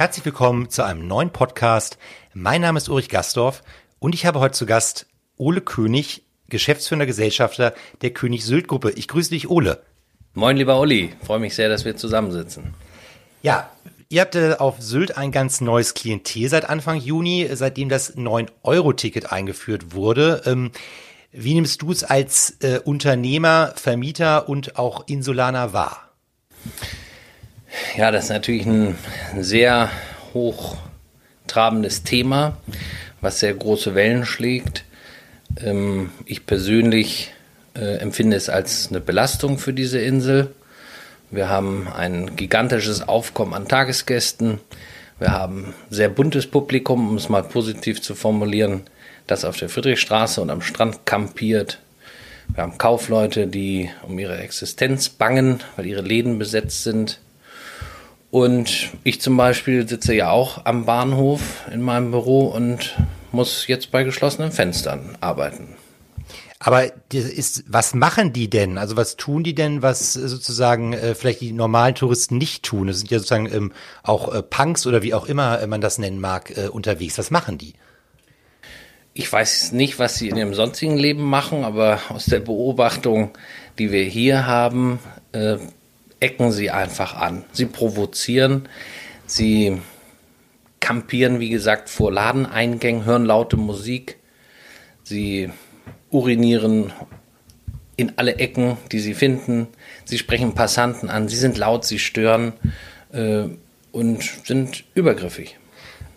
Herzlich willkommen zu einem neuen Podcast. Mein Name ist Ulrich Gastorf und ich habe heute zu Gast Ole König, Geschäftsführender Gesellschafter der König Sylt Gruppe. Ich grüße dich, Ole. Moin, lieber Olli. Freue mich sehr, dass wir zusammensitzen. Ja, ihr habt äh, auf Sylt ein ganz neues Klientel seit Anfang Juni, seitdem das 9-Euro-Ticket eingeführt wurde. Ähm, wie nimmst du es als äh, Unternehmer, Vermieter und auch Insulaner wahr? Ja, das ist natürlich ein sehr hochtrabendes Thema, was sehr große Wellen schlägt. Ähm, ich persönlich äh, empfinde es als eine Belastung für diese Insel. Wir haben ein gigantisches Aufkommen an Tagesgästen. Wir haben sehr buntes Publikum, um es mal positiv zu formulieren, das auf der Friedrichstraße und am Strand kampiert. Wir haben Kaufleute, die um ihre Existenz bangen, weil ihre Läden besetzt sind. Und ich zum Beispiel sitze ja auch am Bahnhof in meinem Büro und muss jetzt bei geschlossenen Fenstern arbeiten. Aber ist, was machen die denn? Also was tun die denn, was sozusagen äh, vielleicht die normalen Touristen nicht tun? Es sind ja sozusagen ähm, auch äh, Punks oder wie auch immer man das nennen mag, äh, unterwegs. Was machen die? Ich weiß nicht, was sie in ihrem sonstigen Leben machen, aber aus der Beobachtung, die wir hier haben, äh, ecken sie einfach an. Sie provozieren, sie kampieren, wie gesagt, vor Ladeneingängen, hören laute Musik, sie urinieren in alle Ecken, die sie finden, sie sprechen Passanten an, sie sind laut, sie stören äh, und sind übergriffig.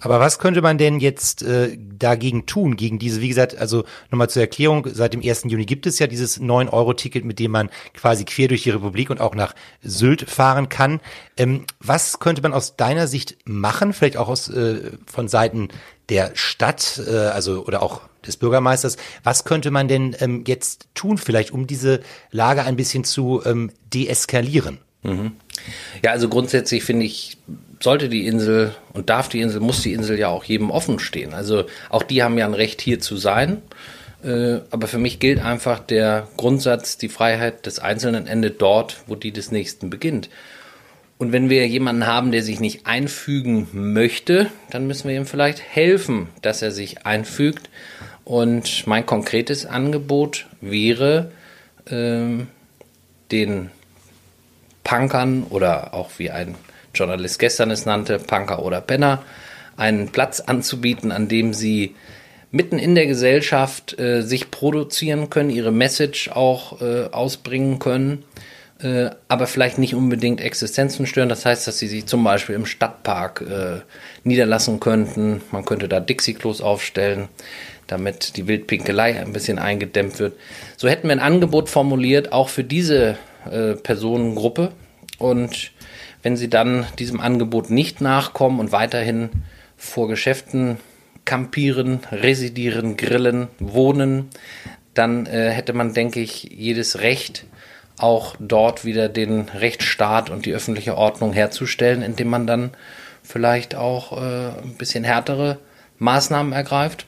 Aber was könnte man denn jetzt äh, dagegen tun, gegen diese, wie gesagt, also nochmal zur Erklärung, seit dem 1. Juni gibt es ja dieses 9-Euro-Ticket, mit dem man quasi quer durch die Republik und auch nach Sylt fahren kann. Ähm, was könnte man aus deiner Sicht machen, vielleicht auch aus, äh, von Seiten der Stadt, äh, also oder auch des Bürgermeisters, was könnte man denn ähm, jetzt tun, vielleicht um diese Lage ein bisschen zu ähm, deeskalieren? Mhm. Ja, also grundsätzlich finde ich, sollte die Insel und darf die Insel, muss die Insel ja auch jedem offen stehen. Also auch die haben ja ein Recht hier zu sein. Äh, aber für mich gilt einfach der Grundsatz, die Freiheit des Einzelnen endet dort, wo die des Nächsten beginnt. Und wenn wir jemanden haben, der sich nicht einfügen möchte, dann müssen wir ihm vielleicht helfen, dass er sich einfügt. Und mein konkretes Angebot wäre, ähm, den Punkern oder auch wie ein Journalist gestern es nannte, Punker oder Penner, einen Platz anzubieten, an dem sie mitten in der Gesellschaft äh, sich produzieren können, ihre Message auch äh, ausbringen können, äh, aber vielleicht nicht unbedingt Existenzen stören. Das heißt, dass sie sich zum Beispiel im Stadtpark äh, niederlassen könnten. Man könnte da Dixie-Klos aufstellen, damit die Wildpinkelei ein bisschen eingedämmt wird. So hätten wir ein Angebot formuliert, auch für diese äh, Personengruppe. Und wenn sie dann diesem Angebot nicht nachkommen und weiterhin vor Geschäften campieren, residieren, grillen, wohnen, dann äh, hätte man, denke ich, jedes Recht, auch dort wieder den Rechtsstaat und die öffentliche Ordnung herzustellen, indem man dann vielleicht auch äh, ein bisschen härtere Maßnahmen ergreift.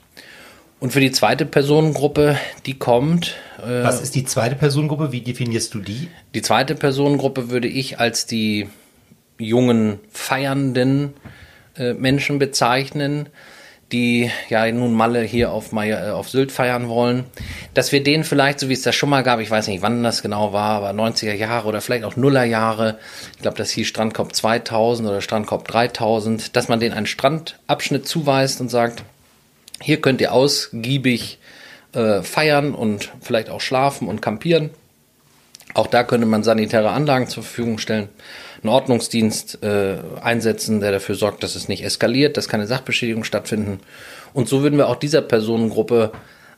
Und für die zweite Personengruppe, die kommt. Äh, Was ist die zweite Personengruppe? Wie definierst du die? Die zweite Personengruppe würde ich als die jungen, feiernden äh, Menschen bezeichnen, die ja nun Malle hier auf, Maya, äh, auf Sylt feiern wollen, dass wir denen vielleicht, so wie es das schon mal gab, ich weiß nicht, wann das genau war, aber 90er Jahre oder vielleicht auch Nuller Jahre, ich glaube, das hieß Strandkorb 2000 oder Strandkorb 3000, dass man denen einen Strandabschnitt zuweist und sagt, hier könnt ihr ausgiebig äh, feiern und vielleicht auch schlafen und campieren. Auch da könnte man sanitäre Anlagen zur Verfügung stellen, einen Ordnungsdienst äh, einsetzen, der dafür sorgt, dass es nicht eskaliert, dass keine Sachbeschädigungen stattfinden. Und so würden wir auch dieser Personengruppe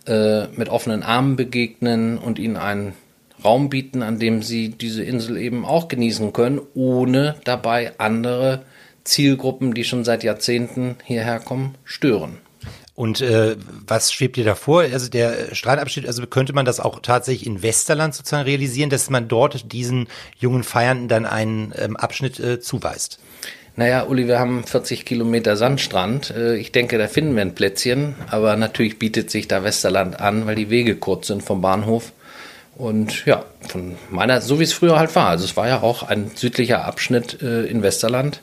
äh, mit offenen Armen begegnen und ihnen einen Raum bieten, an dem sie diese Insel eben auch genießen können, ohne dabei andere Zielgruppen, die schon seit Jahrzehnten hierher kommen, stören. Und äh, was schwebt dir da vor? Also der Strandabschnitt, also könnte man das auch tatsächlich in Westerland sozusagen realisieren, dass man dort diesen jungen Feiernden dann einen ähm, Abschnitt äh, zuweist? Naja, Uli, wir haben 40 Kilometer Sandstrand. Äh, ich denke, da finden wir ein Plätzchen. Aber natürlich bietet sich da Westerland an, weil die Wege kurz sind vom Bahnhof. Und ja, von meiner, so wie es früher halt war. Also es war ja auch ein südlicher Abschnitt äh, in Westerland,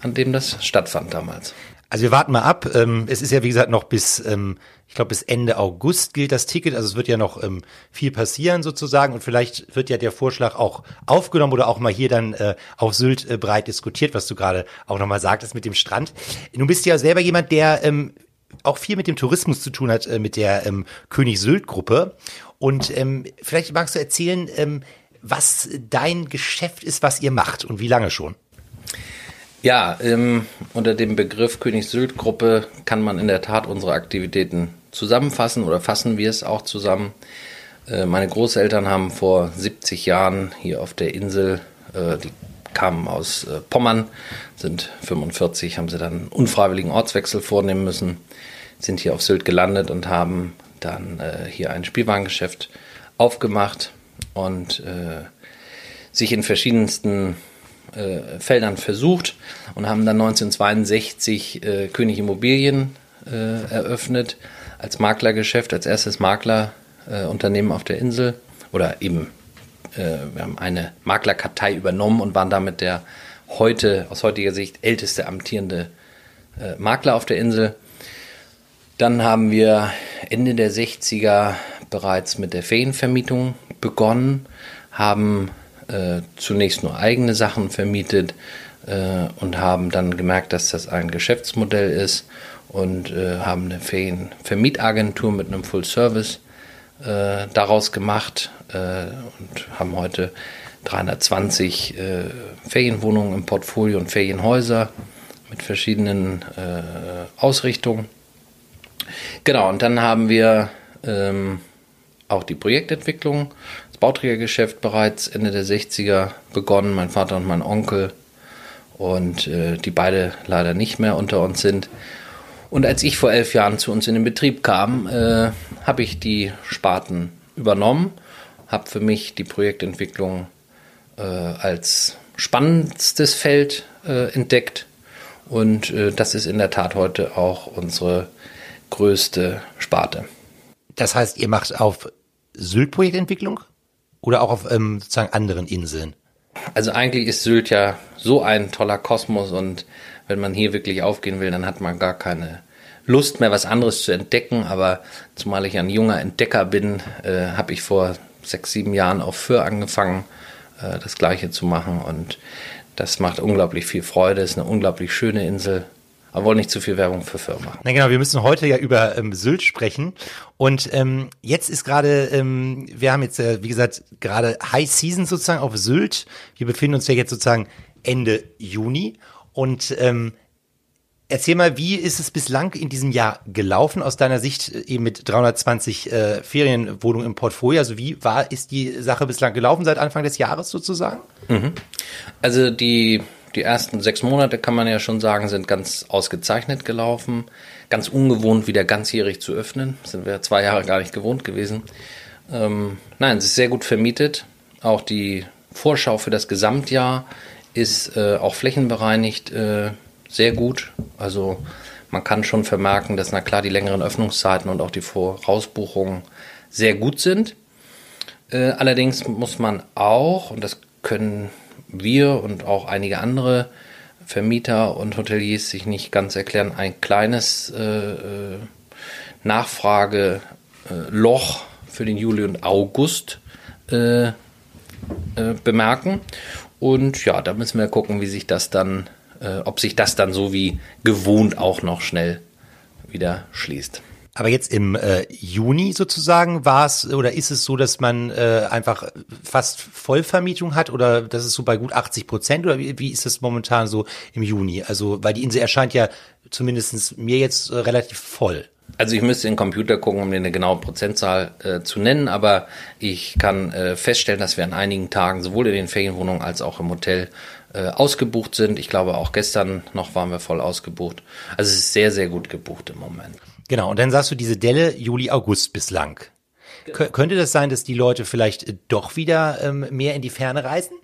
an dem das stattfand damals. Also wir warten mal ab. Ähm, es ist ja wie gesagt noch bis, ähm, ich glaube bis Ende August gilt das Ticket. Also es wird ja noch ähm, viel passieren sozusagen und vielleicht wird ja der Vorschlag auch aufgenommen oder auch mal hier dann äh, auf Sylt äh, breit diskutiert, was du gerade auch nochmal sagtest mit dem Strand. Du bist ja selber jemand, der auch viel mit dem Tourismus zu tun hat, äh, mit der ähm, König Sylt Gruppe. Und vielleicht magst du erzählen, was dein Geschäft ist, was ihr macht und wie lange schon. Ja, ähm, unter dem Begriff König Sylt Gruppe kann man in der Tat unsere Aktivitäten zusammenfassen oder fassen wir es auch zusammen. Äh, meine Großeltern haben vor 70 Jahren hier auf der Insel, äh, die kamen aus äh, Pommern, sind 45, haben sie dann einen unfreiwilligen Ortswechsel vornehmen müssen, sind hier auf Sylt gelandet und haben dann äh, hier ein Spielwarengeschäft aufgemacht und äh, sich in verschiedensten äh, Feldern versucht und haben dann 1962 äh, König Immobilien äh, eröffnet als Maklergeschäft, als erstes Maklerunternehmen auf der Insel oder eben äh, wir haben eine Maklerkartei übernommen und waren damit der heute aus heutiger Sicht älteste amtierende äh, Makler auf der Insel. Dann haben wir Ende der 60er bereits mit der Ferienvermietung begonnen, haben äh, zunächst nur eigene Sachen vermietet äh, und haben dann gemerkt, dass das ein Geschäftsmodell ist und äh, haben eine Ferienvermietagentur mit einem Full Service äh, daraus gemacht äh, und haben heute 320 Ferienwohnungen im Portfolio und Ferienhäuser mit verschiedenen Ausrichtungen. Genau, und dann haben wir ähm, auch die Projektentwicklung das Bauträgergeschäft bereits Ende der 60er begonnen, mein Vater und mein Onkel und äh, die beide leider nicht mehr unter uns sind. Und als ich vor elf Jahren zu uns in den Betrieb kam, äh, habe ich die Sparten übernommen, habe für mich die Projektentwicklung äh, als spannendstes Feld äh, entdeckt und äh, das ist in der Tat heute auch unsere größte Sparte. Das heißt, ihr macht auf Sylt-Projektentwicklung? Oder auch auf ähm, sozusagen anderen Inseln? Also eigentlich ist Sylt ja so ein toller Kosmos und wenn man hier wirklich aufgehen will, dann hat man gar keine Lust mehr, was anderes zu entdecken. Aber zumal ich ein junger Entdecker bin, äh, habe ich vor sechs, sieben Jahren auf Föhr angefangen, äh, das Gleiche zu machen. Und das macht unglaublich viel Freude. Ist eine unglaublich schöne Insel aber wollen nicht zu viel Werbung für Firma machen. Na genau, wir müssen heute ja über ähm, Sylt sprechen. Und ähm, jetzt ist gerade, ähm, wir haben jetzt, äh, wie gesagt, gerade High Season sozusagen auf Sylt. Wir befinden uns ja jetzt sozusagen Ende Juni. Und ähm, Erzähl mal, wie ist es bislang in diesem Jahr gelaufen aus deiner Sicht äh, eben mit 320 äh, Ferienwohnungen im Portfolio? Also wie war ist die Sache bislang gelaufen seit Anfang des Jahres sozusagen? Mhm. Also die die ersten sechs Monate, kann man ja schon sagen, sind ganz ausgezeichnet gelaufen. Ganz ungewohnt, wieder ganzjährig zu öffnen. Sind wir zwei Jahre gar nicht gewohnt gewesen. Ähm, nein, es ist sehr gut vermietet. Auch die Vorschau für das Gesamtjahr ist äh, auch flächenbereinigt äh, sehr gut. Also man kann schon vermerken, dass na klar die längeren Öffnungszeiten und auch die Vorausbuchungen sehr gut sind. Äh, allerdings muss man auch, und das können wir und auch einige andere Vermieter und Hoteliers sich nicht ganz erklären, ein kleines äh, äh Nachfrageloch für den Juli und August äh, äh, bemerken. Und ja, da müssen wir gucken, wie sich das dann, äh, ob sich das dann so wie gewohnt auch noch schnell wieder schließt. Aber jetzt im äh, Juni sozusagen war es oder ist es so, dass man äh, einfach fast Vollvermietung hat oder das ist so bei gut 80 Prozent oder wie, wie ist das momentan so im Juni? Also weil die Insel erscheint ja zumindest mir jetzt äh, relativ voll. Also ich müsste in den Computer gucken, um dir eine genaue Prozentzahl äh, zu nennen, aber ich kann äh, feststellen, dass wir an einigen Tagen sowohl in den Ferienwohnungen als auch im Hotel äh, ausgebucht sind. Ich glaube, auch gestern noch waren wir voll ausgebucht. Also es ist sehr, sehr gut gebucht im Moment. Genau, und dann sagst du diese Delle Juli, August bislang. Genau. Könnte das sein, dass die Leute vielleicht äh, doch wieder ähm, mehr in die Ferne reisen?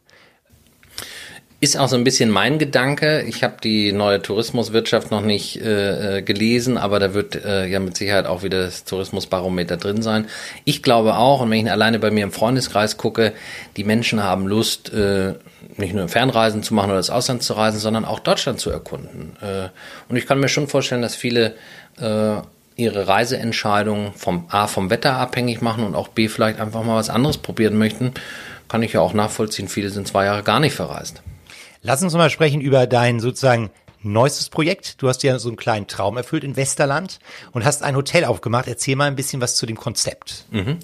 Ist auch so ein bisschen mein Gedanke. Ich habe die neue Tourismuswirtschaft noch nicht äh, äh, gelesen, aber da wird äh, ja mit Sicherheit auch wieder das Tourismusbarometer drin sein. Ich glaube auch, und wenn ich alleine bei mir im Freundeskreis gucke, die Menschen haben Lust, äh, nicht nur Fernreisen zu machen oder ins Ausland zu reisen, sondern auch Deutschland zu erkunden. Äh, und ich kann mir schon vorstellen, dass viele äh, ihre Reiseentscheidungen vom A vom Wetter abhängig machen und auch B vielleicht einfach mal was anderes probieren möchten, kann ich ja auch nachvollziehen. Viele sind zwei Jahre gar nicht verreist. Lass uns mal sprechen über dein sozusagen neuestes Projekt. Du hast ja so einen kleinen Traum erfüllt in Westerland und hast ein Hotel aufgemacht. Erzähl mal ein bisschen was zu dem Konzept. Mhm.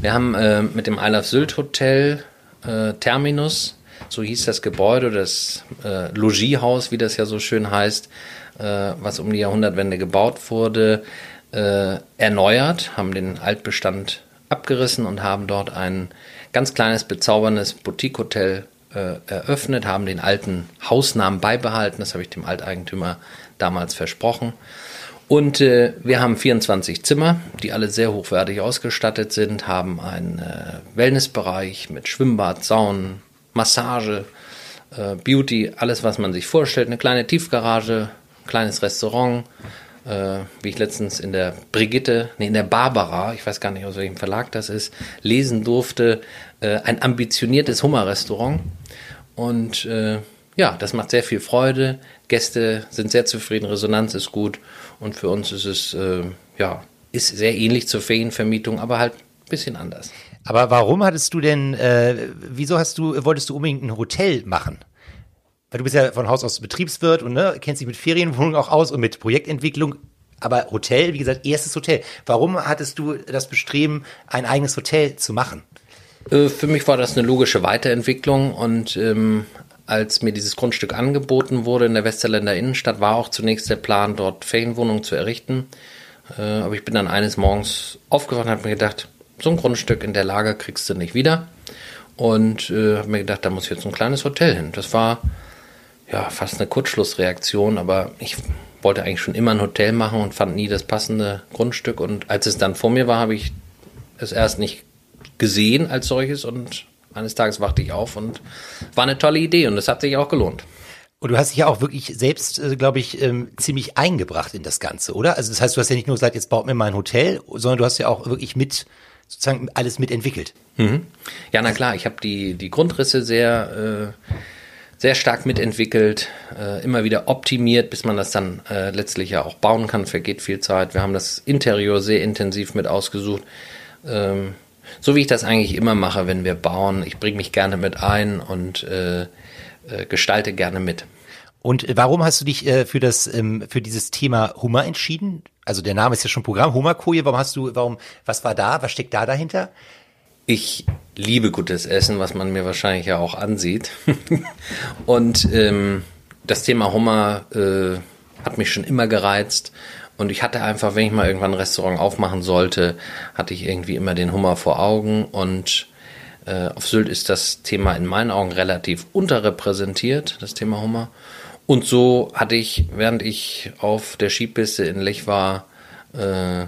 Wir haben äh, mit dem Isle of Sylt Hotel äh, Terminus, so hieß das Gebäude, das äh, Logiehaus, wie das ja so schön heißt, äh, was um die Jahrhundertwende gebaut wurde, äh, erneuert, haben den Altbestand abgerissen und haben dort ein ganz kleines, bezauberndes Boutique-Hotel äh, eröffnet, haben den alten Hausnamen beibehalten. Das habe ich dem Alteigentümer damals versprochen. Und äh, wir haben 24 Zimmer, die alle sehr hochwertig ausgestattet sind, haben einen äh, Wellnessbereich mit Schwimmbad, Saun, Massage, äh, Beauty, alles, was man sich vorstellt. Eine kleine Tiefgarage, kleines Restaurant, äh, wie ich letztens in der Brigitte, nee, in der Barbara, ich weiß gar nicht, aus welchem Verlag das ist, lesen durfte, äh, ein ambitioniertes Hummerrestaurant. Und äh, ja, das macht sehr viel Freude. Gäste sind sehr zufrieden, Resonanz ist gut. Und für uns ist es, äh, ja, ist sehr ähnlich zur Ferienvermietung, aber halt ein bisschen anders. Aber warum hattest du denn, äh, wieso hast du, wolltest du unbedingt ein Hotel machen? weil du bist ja von Haus aus Betriebswirt und ne, kennst dich mit Ferienwohnungen auch aus und mit Projektentwicklung. Aber Hotel, wie gesagt, erstes Hotel. Warum hattest du das Bestreben, ein eigenes Hotel zu machen? Äh, für mich war das eine logische Weiterentwicklung und ähm, als mir dieses Grundstück angeboten wurde in der Westerländer Innenstadt, war auch zunächst der Plan, dort Ferienwohnungen zu errichten. Äh, aber ich bin dann eines Morgens aufgewacht und habe mir gedacht, so ein Grundstück in der Lage kriegst du nicht wieder. Und äh, habe mir gedacht, da muss jetzt ein kleines Hotel hin. Das war ja, fast eine Kurzschlussreaktion, aber ich wollte eigentlich schon immer ein Hotel machen und fand nie das passende Grundstück. Und als es dann vor mir war, habe ich es erst nicht gesehen als solches und eines Tages wachte ich auf und war eine tolle Idee und es hat sich auch gelohnt. Und du hast dich ja auch wirklich selbst, äh, glaube ich, ähm, ziemlich eingebracht in das Ganze, oder? Also das heißt, du hast ja nicht nur gesagt, jetzt baut mir mal ein Hotel, sondern du hast ja auch wirklich mit sozusagen alles mitentwickelt. Mhm. Ja, na klar, ich habe die, die Grundrisse sehr äh, sehr stark mitentwickelt, äh, immer wieder optimiert, bis man das dann äh, letztlich ja auch bauen kann. Vergeht viel Zeit. Wir haben das Interieur sehr intensiv mit ausgesucht. Ähm, so wie ich das eigentlich immer mache, wenn wir bauen. Ich bringe mich gerne mit ein und äh, äh gestalte gerne mit. Und warum hast du dich äh, für das ähm, für dieses Thema Hummer entschieden? Also der Name ist ja schon Programm Hummerkoje. Warum hast du warum was war da? Was steckt da dahinter? Ich liebe gutes Essen, was man mir wahrscheinlich ja auch ansieht. und ähm, das Thema Hummer äh, hat mich schon immer gereizt. Und ich hatte einfach, wenn ich mal irgendwann ein Restaurant aufmachen sollte, hatte ich irgendwie immer den Hummer vor Augen. Und äh, auf Sylt ist das Thema in meinen Augen relativ unterrepräsentiert, das Thema Hummer. Und so hatte ich, während ich auf der Skipiste in Lech war, äh,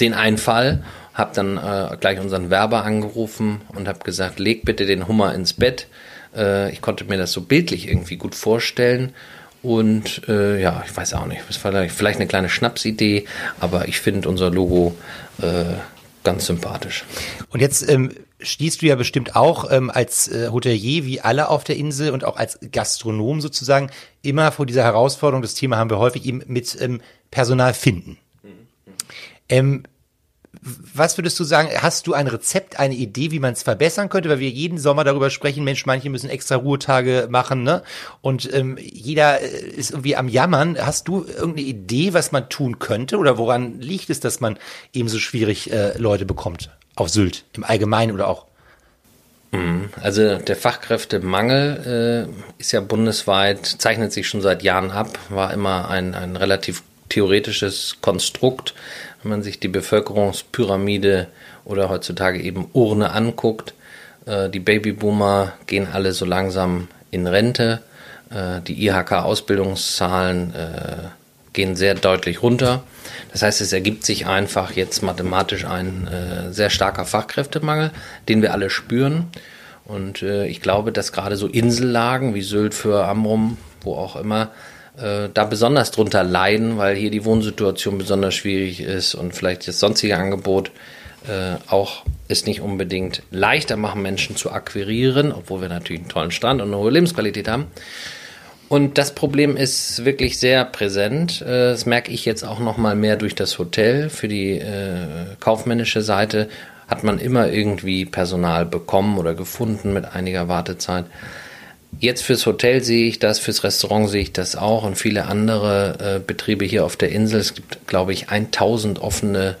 den Einfall habe dann äh, gleich unseren Werber angerufen und habe gesagt, leg bitte den Hummer ins Bett. Äh, ich konnte mir das so bildlich irgendwie gut vorstellen. Und äh, ja, ich weiß auch nicht, war vielleicht eine kleine Schnapsidee, aber ich finde unser Logo äh, ganz sympathisch. Und jetzt ähm, stehst du ja bestimmt auch ähm, als äh, Hotelier wie alle auf der Insel und auch als Gastronom sozusagen immer vor dieser Herausforderung, das Thema haben wir häufig eben mit ähm, Personal finden. Ähm, was würdest du sagen, hast du ein Rezept, eine Idee, wie man es verbessern könnte? Weil wir jeden Sommer darüber sprechen, Mensch, manche müssen extra Ruhetage machen, ne? Und ähm, jeder äh, ist irgendwie am Jammern. Hast du irgendeine Idee, was man tun könnte? Oder woran liegt es, dass man eben so schwierig äh, Leute bekommt? Auf Sylt, im Allgemeinen oder auch? Mhm. Also der Fachkräftemangel äh, ist ja bundesweit, zeichnet sich schon seit Jahren ab, war immer ein, ein relativ theoretisches Konstrukt, wenn man sich die Bevölkerungspyramide oder heutzutage eben Urne anguckt, äh, die Babyboomer gehen alle so langsam in Rente, äh, die IHK-Ausbildungszahlen äh, gehen sehr deutlich runter. Das heißt, es ergibt sich einfach jetzt mathematisch ein äh, sehr starker Fachkräftemangel, den wir alle spüren. Und äh, ich glaube, dass gerade so Insellagen wie Sylt für Amrum, wo auch immer, äh, da besonders drunter leiden, weil hier die Wohnsituation besonders schwierig ist und vielleicht das sonstige Angebot äh, auch es nicht unbedingt leichter machen, Menschen zu akquirieren, obwohl wir natürlich einen tollen Strand und eine hohe Lebensqualität haben. Und das Problem ist wirklich sehr präsent. Äh, das merke ich jetzt auch noch mal mehr durch das Hotel. Für die äh, kaufmännische Seite hat man immer irgendwie Personal bekommen oder gefunden mit einiger Wartezeit. Jetzt fürs Hotel sehe ich das, fürs Restaurant sehe ich das auch und viele andere äh, Betriebe hier auf der Insel. Es gibt, glaube ich, 1000 offene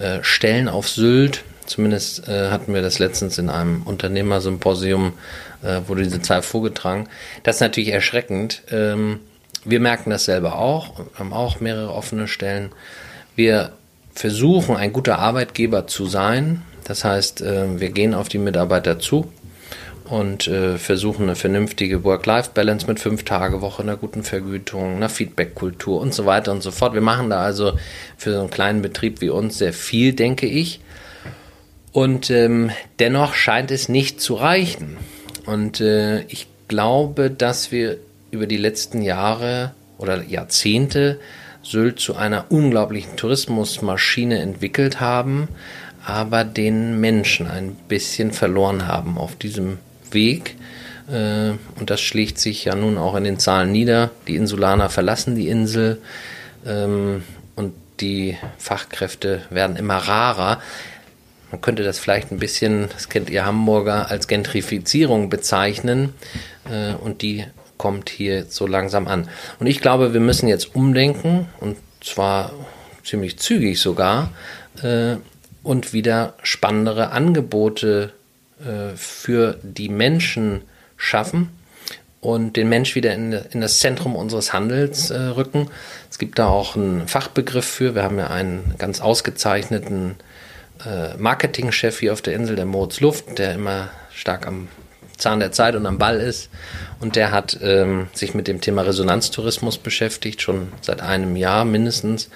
äh, Stellen auf Sylt. Zumindest äh, hatten wir das letztens in einem Unternehmersymposium, äh, wurde diese Zahl vorgetragen. Das ist natürlich erschreckend. Ähm, wir merken das selber auch, haben auch mehrere offene Stellen. Wir versuchen, ein guter Arbeitgeber zu sein. Das heißt, äh, wir gehen auf die Mitarbeiter zu und äh, versuchen eine vernünftige Work-Life-Balance mit fünf Tage Woche, einer guten Vergütung, einer Feedback-Kultur und so weiter und so fort. Wir machen da also für so einen kleinen Betrieb wie uns sehr viel, denke ich. Und ähm, dennoch scheint es nicht zu reichen. Und äh, ich glaube, dass wir über die letzten Jahre oder Jahrzehnte Sylt zu einer unglaublichen Tourismusmaschine entwickelt haben, aber den Menschen ein bisschen verloren haben auf diesem Weg. Äh, und das schlägt sich ja nun auch in den Zahlen nieder. Die Insulaner verlassen die Insel ähm, und die Fachkräfte werden immer rarer. Man könnte das vielleicht ein bisschen, das kennt ihr Hamburger, als Gentrifizierung bezeichnen. Äh, und die kommt hier so langsam an. Und ich glaube, wir müssen jetzt umdenken und zwar ziemlich zügig sogar äh, und wieder spannendere Angebote äh, für die Menschen schaffen und den Mensch wieder in, in das Zentrum unseres Handels äh, rücken. Es gibt da auch einen Fachbegriff für. Wir haben ja einen ganz ausgezeichneten äh, Marketingchef hier auf der Insel, der Moritz Luft, der immer stark am Zahn der Zeit und am Ball ist. Und der hat ähm, sich mit dem Thema Resonanztourismus beschäftigt, schon seit einem Jahr mindestens.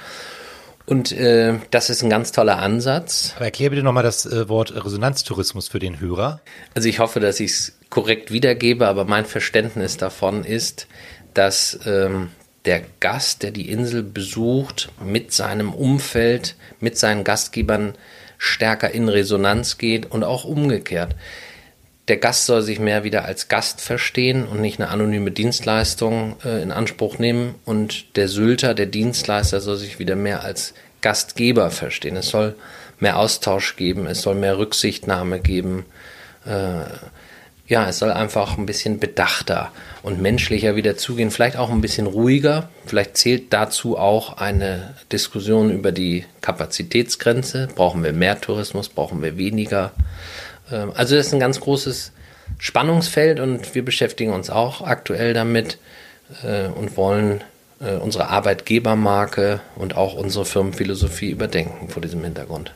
Und äh, das ist ein ganz toller Ansatz. Aber erklär bitte nochmal das äh, Wort Resonanztourismus für den Hörer. Also ich hoffe, dass ich es korrekt wiedergebe, aber mein Verständnis davon ist, dass ähm, der Gast, der die Insel besucht, mit seinem Umfeld, mit seinen Gastgebern stärker in Resonanz geht und auch umgekehrt. Der Gast soll sich mehr wieder als Gast verstehen und nicht eine anonyme Dienstleistung äh, in Anspruch nehmen. Und der Sylter, der Dienstleister, soll sich wieder mehr als Gastgeber verstehen. Es soll mehr Austausch geben, es soll mehr Rücksichtnahme geben. Äh, ja, es soll einfach ein bisschen bedachter und menschlicher wieder zugehen, vielleicht auch ein bisschen ruhiger. Vielleicht zählt dazu auch eine Diskussion über die Kapazitätsgrenze. Brauchen wir mehr Tourismus? Brauchen wir weniger? Ähm, also das ist ein ganz großes Spannungsfeld und wir beschäftigen uns auch aktuell damit äh, und wollen äh, unsere Arbeitgebermarke und auch unsere Firmenphilosophie überdenken vor diesem Hintergrund.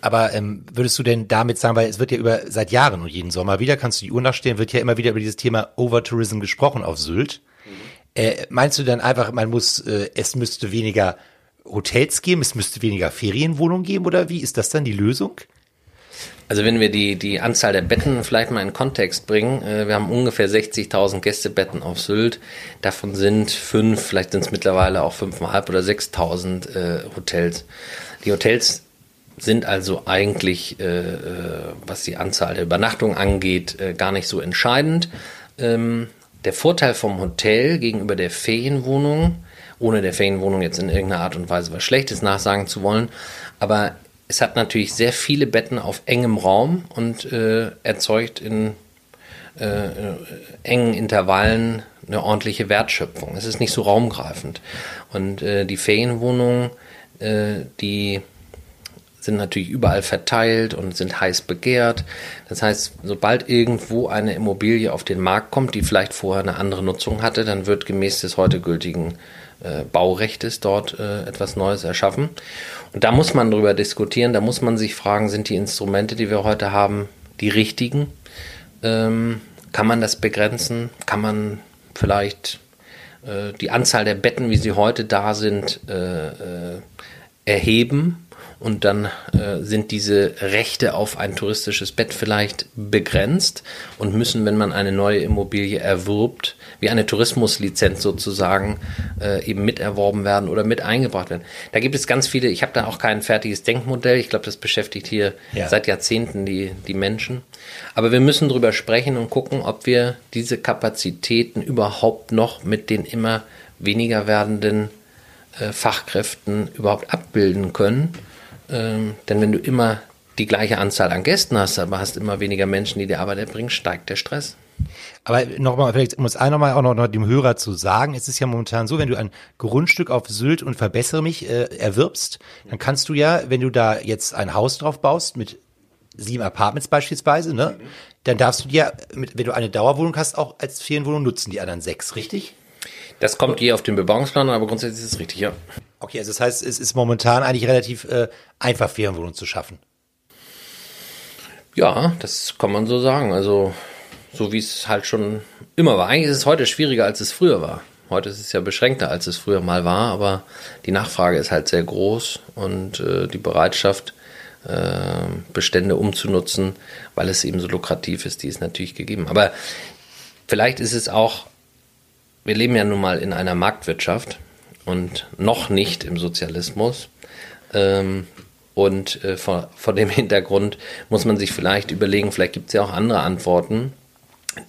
Aber ähm, würdest du denn damit sagen, weil es wird ja über seit Jahren und jeden Sommer wieder, kannst du die Uhr nachstellen, wird ja immer wieder über dieses Thema Overtourism gesprochen auf Sylt. Mhm. Äh, meinst du dann einfach, man muss, äh, es müsste weniger Hotels geben, es müsste weniger Ferienwohnungen geben oder wie ist das dann die Lösung? Also wenn wir die, die Anzahl der Betten vielleicht mal in Kontext bringen, äh, wir haben ungefähr 60.000 Gästebetten auf Sylt. Davon sind fünf, vielleicht sind es mittlerweile auch fünfeinhalb oder 6.000 äh, Hotels. Die Hotels sind also eigentlich, äh, äh, was die Anzahl der Übernachtungen angeht, äh, gar nicht so entscheidend. Ähm, der Vorteil vom Hotel gegenüber der Ferienwohnung, ohne der Ferienwohnung jetzt in irgendeiner Art und Weise was Schlechtes nachsagen zu wollen, aber es hat natürlich sehr viele Betten auf engem Raum und äh, erzeugt in äh, äh, engen Intervallen eine ordentliche Wertschöpfung. Es ist nicht so raumgreifend. Und die Ferienwohnungen, äh, die sind natürlich überall verteilt und sind heiß begehrt. Das heißt, sobald irgendwo eine Immobilie auf den Markt kommt, die vielleicht vorher eine andere Nutzung hatte, dann wird gemäß des heute gültigen äh, Baurechtes dort äh, etwas Neues erschaffen. Und da muss man drüber diskutieren, da muss man sich fragen, sind die Instrumente, die wir heute haben, die richtigen? Ähm, kann man das begrenzen? Kann man vielleicht äh, die Anzahl der Betten, wie sie heute da sind, äh, äh, erheben? Und dann äh, sind diese Rechte auf ein touristisches Bett vielleicht begrenzt und müssen, wenn man eine neue Immobilie erwirbt, wie eine Tourismuslizenz sozusagen, äh, eben miterworben werden oder mit eingebracht werden. Da gibt es ganz viele, ich habe da auch kein fertiges Denkmodell, ich glaube, das beschäftigt hier ja. seit Jahrzehnten die, die Menschen. Aber wir müssen drüber sprechen und gucken, ob wir diese Kapazitäten überhaupt noch mit den immer weniger werdenden äh, Fachkräften überhaupt abbilden können ähm, denn wenn du immer die gleiche Anzahl an Gästen hast, aber hast immer weniger Menschen, die die Arbeit erbringen, steigt der Stress. Aber nochmal, vielleicht um es einmal auch noch, noch dem Hörer zu sagen, es ist ja momentan so, wenn du ein Grundstück auf Sylt und verbessere mich äh, erwirbst, dann kannst du ja, wenn du da jetzt ein Haus drauf baust mit sieben Apartments beispielsweise, ne, dann darfst du dir, wenn du eine Dauerwohnung hast, auch als Ferienwohnung nutzen, die anderen sechs, richtig? Das kommt je auf den Bebauungsplan, aber grundsätzlich ist es richtig, ja. Okay, also das heißt, es ist momentan eigentlich relativ äh, einfach, Ferienwohnungen zu schaffen. Ja, das kann man so sagen. Also, so wie es halt schon immer war. Eigentlich ist es heute schwieriger, als es früher war. Heute ist es ja beschränkter, als es früher mal war, aber die Nachfrage ist halt sehr groß und äh, die Bereitschaft, äh, Bestände umzunutzen, weil es eben so lukrativ ist, die ist natürlich gegeben. Aber vielleicht ist es auch, wir leben ja nun mal in einer Marktwirtschaft und noch nicht im Sozialismus. Ähm, und äh, vor, vor dem Hintergrund muss man sich vielleicht überlegen, vielleicht gibt es ja auch andere Antworten,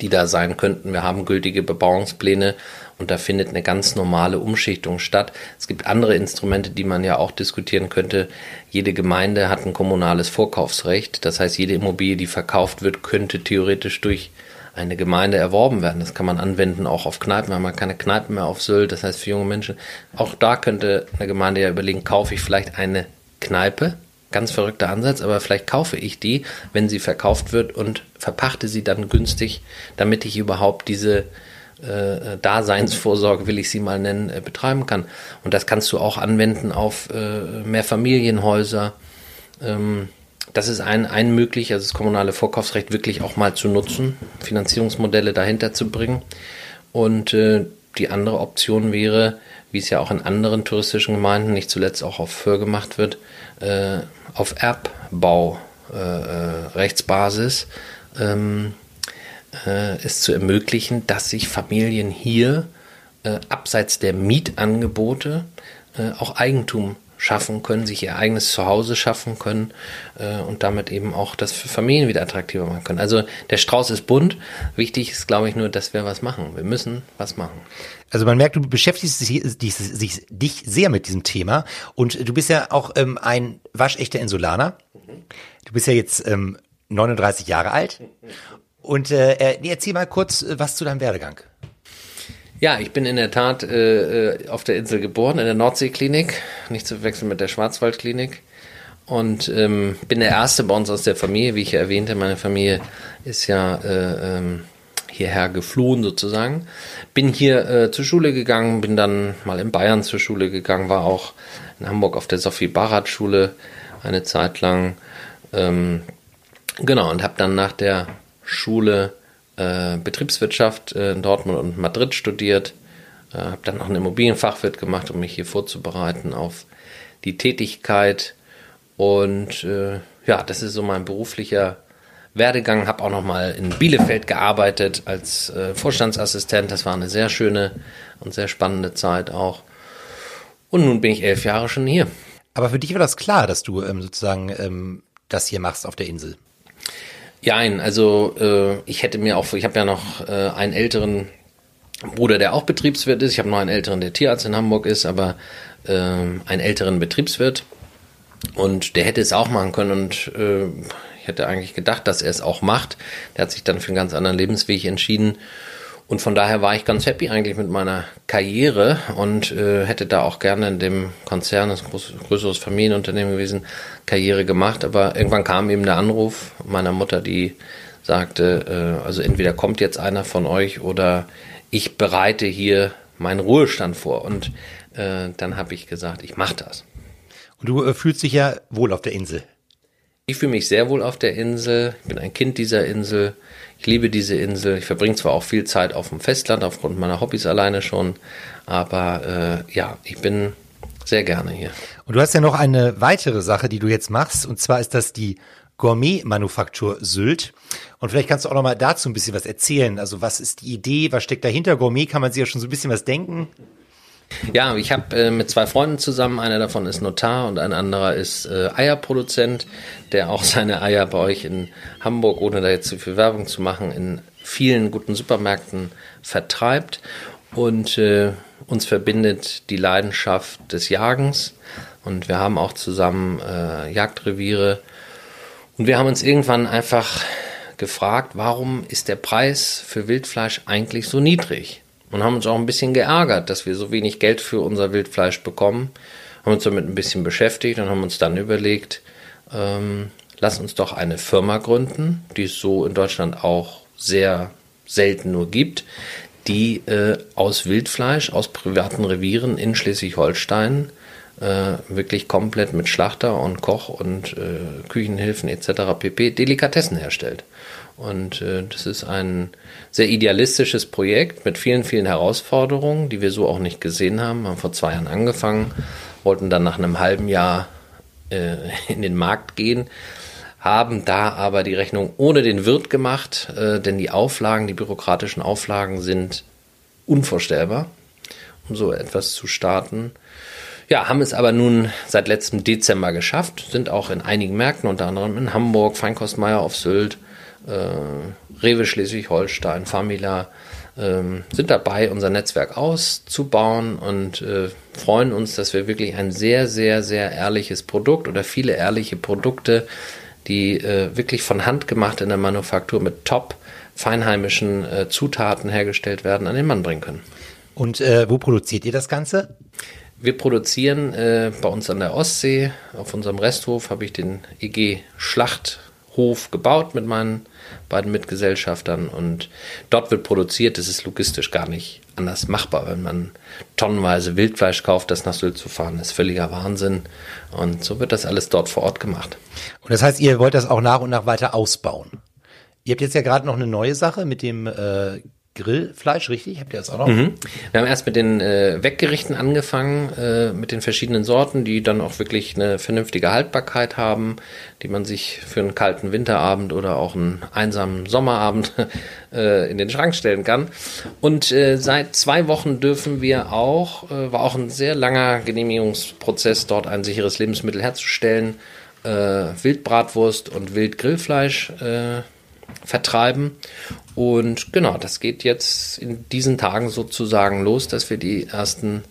die da sein könnten. Wir haben gültige Bebauungspläne und da findet eine ganz normale Umschichtung statt. Es gibt andere Instrumente, die man ja auch diskutieren könnte. Jede Gemeinde hat ein kommunales Vorkaufsrecht. Das heißt, jede Immobilie, die verkauft wird, könnte theoretisch durch eine Gemeinde erworben werden. Das kann man anwenden auch auf Kneipen. Wir haben ja keine Kneipen mehr auf Sylt. Das heißt, für junge Menschen, auch da könnte eine Gemeinde ja überlegen, kaufe ich vielleicht eine Kneipe? Ganz verrückter Ansatz, aber vielleicht kaufe ich die, wenn sie verkauft wird und verpachte sie dann günstig, damit ich überhaupt diese äh, Daseinsvorsorge, will ich sie mal nennen, äh, betreiben kann. Und das kannst du auch anwenden auf äh, Mehrfamilienhäuser. Ähm, das ist ein, ein möglich, also das kommunale Vorkaufsrecht wirklich auch mal zu nutzen, Finanzierungsmodelle dahinter zu bringen. Und äh, die andere Option wäre, wie es ja auch in anderen touristischen Gemeinden, nicht zuletzt auch auf Föhr gemacht wird, äh, auf Erbbau äh, äh ähm, äh, es zu ermöglichen, dass sich Familien hier äh, abseits der Mietangebote auch Eigentum schaffen können, sich ihr eigenes Zuhause schaffen können äh, und damit eben auch das für Familien wieder attraktiver machen können. Also der Strauß ist bunt. Wichtig ist, glaube ich, nur, dass wir was machen. Wir müssen was machen. Also man merkt, du beschäftigst dich, dich, sehr mit diesem Thema und du bist ja auch ähm, ein waschechter Insulaner. Du bist ja jetzt ähm, 39 Jahre alt und äh, äh erzähl mal kurz äh, was zu deinem Werdegang. Ja, ich bin in der Tat äh, äh, auf der Insel geboren, in der Nordseeklinik, nicht zu verwechseln mit der Schwarzwaldklinik. Und ähm, bin der Erste bei uns aus der Familie, wie ich ja erwähnte. Meine Familie ist ja äh, ähm, hierher geflohen sozusagen. Bin hier äh, zur Schule gegangen, bin dann mal in Bayern zur Schule gegangen, war auch in Hamburg auf der Sophie Barat Schule eine Zeit lang. Ähm, genau, und habe dann nach der Schule äh, Betriebswirtschaft äh, in Dortmund und Madrid studiert, äh, habe dann noch einen Immobilienfachwirt gemacht, um mich hier vorzubereiten auf die Tätigkeit. Und äh, ja, das ist so mein beruflicher Werdegang. Habe auch noch mal in Bielefeld gearbeitet als äh, Vorstandsassistent. Das war eine sehr schöne und sehr spannende Zeit auch. Und nun bin ich elf Jahre schon hier. Aber für dich war das klar, dass du ähm, sozusagen ähm, das hier machst auf der Insel. Ja, also äh, ich hätte mir auch, ich habe ja noch äh, einen älteren Bruder, der auch Betriebswirt ist. Ich habe noch einen älteren, der Tierarzt in Hamburg ist, aber äh, einen älteren Betriebswirt. Und der hätte es auch machen können und äh, ich hätte eigentlich gedacht, dass er es auch macht. Der hat sich dann für einen ganz anderen Lebensweg entschieden. Und von daher war ich ganz happy eigentlich mit meiner Karriere und äh, hätte da auch gerne in dem Konzern, das ist ein größeres Familienunternehmen gewesen, Karriere gemacht. Aber irgendwann kam eben der Anruf meiner Mutter, die sagte, äh, also entweder kommt jetzt einer von euch oder ich bereite hier meinen Ruhestand vor. Und äh, dann habe ich gesagt, ich mache das. Und du äh, fühlst dich ja wohl auf der Insel. Ich fühle mich sehr wohl auf der Insel. Ich bin ein Kind dieser Insel. Ich liebe diese Insel. Ich verbringe zwar auch viel Zeit auf dem Festland aufgrund meiner Hobbys alleine schon, aber äh, ja, ich bin sehr gerne hier. Und du hast ja noch eine weitere Sache, die du jetzt machst, und zwar ist das die Gourmet-Manufaktur Sylt. Und vielleicht kannst du auch noch mal dazu ein bisschen was erzählen. Also was ist die Idee, was steckt dahinter? Gourmet kann man sich ja schon so ein bisschen was denken. Ja, ich habe äh, mit zwei Freunden zusammen, einer davon ist Notar und ein anderer ist äh, Eierproduzent, der auch seine Eier bei euch in Hamburg, ohne da jetzt zu viel Werbung zu machen, in vielen guten Supermärkten vertreibt. Und äh, uns verbindet die Leidenschaft des Jagens. Und wir haben auch zusammen äh, Jagdreviere und wir haben uns irgendwann einfach gefragt, warum ist der Preis für Wildfleisch eigentlich so niedrig? Und haben uns auch ein bisschen geärgert, dass wir so wenig Geld für unser Wildfleisch bekommen. Haben uns damit ein bisschen beschäftigt und haben uns dann überlegt, ähm, lass uns doch eine Firma gründen, die es so in Deutschland auch sehr selten nur gibt, die äh, aus Wildfleisch, aus privaten Revieren in Schleswig-Holstein äh, wirklich komplett mit Schlachter und Koch und äh, Küchenhilfen etc. pp. Delikatessen herstellt. Und äh, das ist ein sehr idealistisches Projekt mit vielen, vielen Herausforderungen, die wir so auch nicht gesehen haben. Wir haben vor zwei Jahren angefangen, wollten dann nach einem halben Jahr äh, in den Markt gehen, haben da aber die Rechnung ohne den Wirt gemacht, äh, denn die Auflagen, die bürokratischen Auflagen sind unvorstellbar, um so etwas zu starten. Ja, haben es aber nun seit letztem Dezember geschafft, sind auch in einigen Märkten, unter anderem in Hamburg, Feinkostmeier auf Sylt, äh, Rewe Schleswig-Holstein, Famila, äh, sind dabei, unser Netzwerk auszubauen und äh, freuen uns, dass wir wirklich ein sehr, sehr, sehr ehrliches Produkt oder viele ehrliche Produkte, die äh, wirklich von Hand gemacht in der Manufaktur mit top feinheimischen äh, Zutaten hergestellt werden, an den Mann bringen können. Und äh, wo produziert ihr das Ganze? Wir produzieren äh, bei uns an der Ostsee, auf unserem Resthof habe ich den EG Schlachthof gebaut mit meinen beiden Mitgesellschaftern und dort wird produziert. Das ist logistisch gar nicht anders machbar, wenn man tonnenweise Wildfleisch kauft, das nach Sylt zu fahren, ist völliger Wahnsinn. Und so wird das alles dort vor Ort gemacht. Und das heißt, ihr wollt das auch nach und nach weiter ausbauen. Ihr habt jetzt ja gerade noch eine neue Sache mit dem äh, Grillfleisch, richtig? Habt ihr das auch noch? Mhm. Wir haben erst mit den äh, Weggerichten angefangen, äh, mit den verschiedenen Sorten, die dann auch wirklich eine vernünftige Haltbarkeit haben, die man sich für einen kalten Winterabend oder auch einen einsamen Sommerabend äh, in den Schrank stellen kann. Und äh, seit zwei Wochen dürfen wir auch, äh, war auch ein sehr langer Genehmigungsprozess, dort ein sicheres Lebensmittel herzustellen, äh, Wildbratwurst und Wildgrillfleisch vertreiben. Und genau, das geht jetzt in diesen Tagen sozusagen los, dass wir die ersten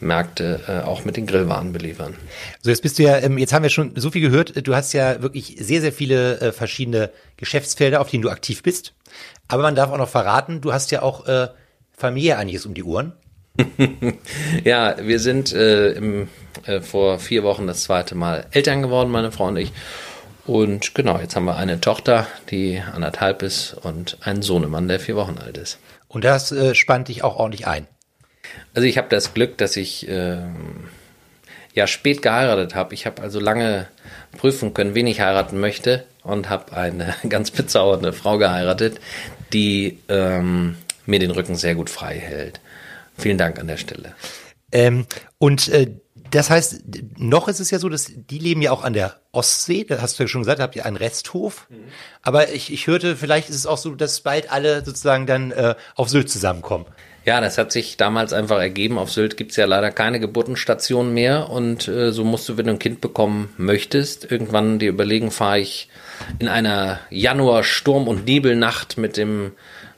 Märkte äh, auch mit den Grillwaren beliefern. So, jetzt bist du ja, ähm, jetzt haben wir schon so viel gehört, du hast ja wirklich sehr, sehr viele äh, verschiedene Geschäftsfelder, auf denen du aktiv bist. Aber man darf auch noch verraten, du hast ja auch äh, Familie einiges um die Ohren. ja, wir sind äh, im, äh, vor vier Wochen das zweite Mal Eltern geworden, meine Frau und ich. Und genau, jetzt haben wir eine Tochter, die anderthalb ist und einen Sohnemann, der vier Wochen alt ist. Und das äh, spannt dich auch ordentlich ein. Also ich habe das Glück, dass ich äh, ja spät geheiratet habe. Ich habe also lange prüfen können, wen ich heiraten möchte und habe eine ganz bezaubernde Frau geheiratet, die ähm, mir den Rücken sehr gut frei hält. Vielen Dank an der Stelle. Ähm, und äh, das heißt, noch ist es ja so, dass die leben ja auch an der Ostsee, da hast du ja schon gesagt, da habt ihr einen Resthof. Mhm. Aber ich, ich hörte, vielleicht ist es auch so, dass bald alle sozusagen dann äh, auf Sylt zusammenkommen. Ja, das hat sich damals einfach ergeben. Auf Sylt gibt's ja leider keine Geburtenstation mehr. Und äh, so musst du, wenn du ein Kind bekommen möchtest, irgendwann dir überlegen, fahre ich in einer Januar-Sturm- und Nebelnacht mit dem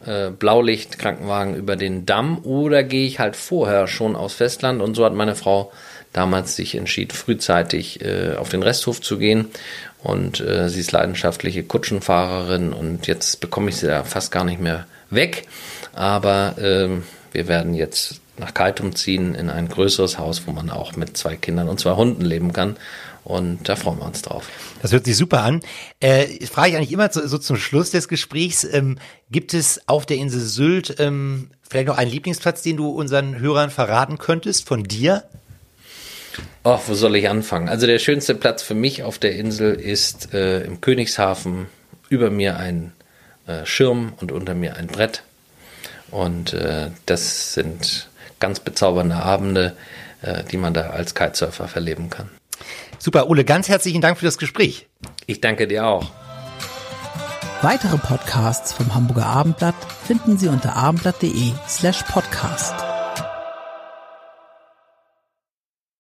äh, Blaulicht-Krankenwagen über den Damm oder gehe ich halt vorher schon aus Festland. Und so hat meine Frau damals sich entschieden, frühzeitig äh, auf den Resthof zu gehen. Und äh, sie ist leidenschaftliche Kutschenfahrerin und jetzt bekomme ich sie da fast gar nicht mehr weg. Aber ähm, wir werden jetzt nach Kaitum ziehen in ein größeres Haus, wo man auch mit zwei Kindern und zwei Hunden leben kann. Und da freuen wir uns drauf. Das hört sich super an. Äh, frage ich eigentlich immer so, so zum Schluss des Gesprächs, ähm, gibt es auf der Insel Sylt ähm, vielleicht noch einen Lieblingsplatz, den du unseren Hörern verraten könntest von dir? Oh, wo soll ich anfangen? Also der schönste Platz für mich auf der Insel ist äh, im Königshafen. Über mir ein äh, Schirm und unter mir ein Brett. Und äh, das sind ganz bezaubernde Abende, äh, die man da als Kitesurfer verleben kann. Super, Ole, ganz herzlichen Dank für das Gespräch. Ich danke dir auch. Weitere Podcasts vom Hamburger Abendblatt finden Sie unter abendblatt.de slash podcast.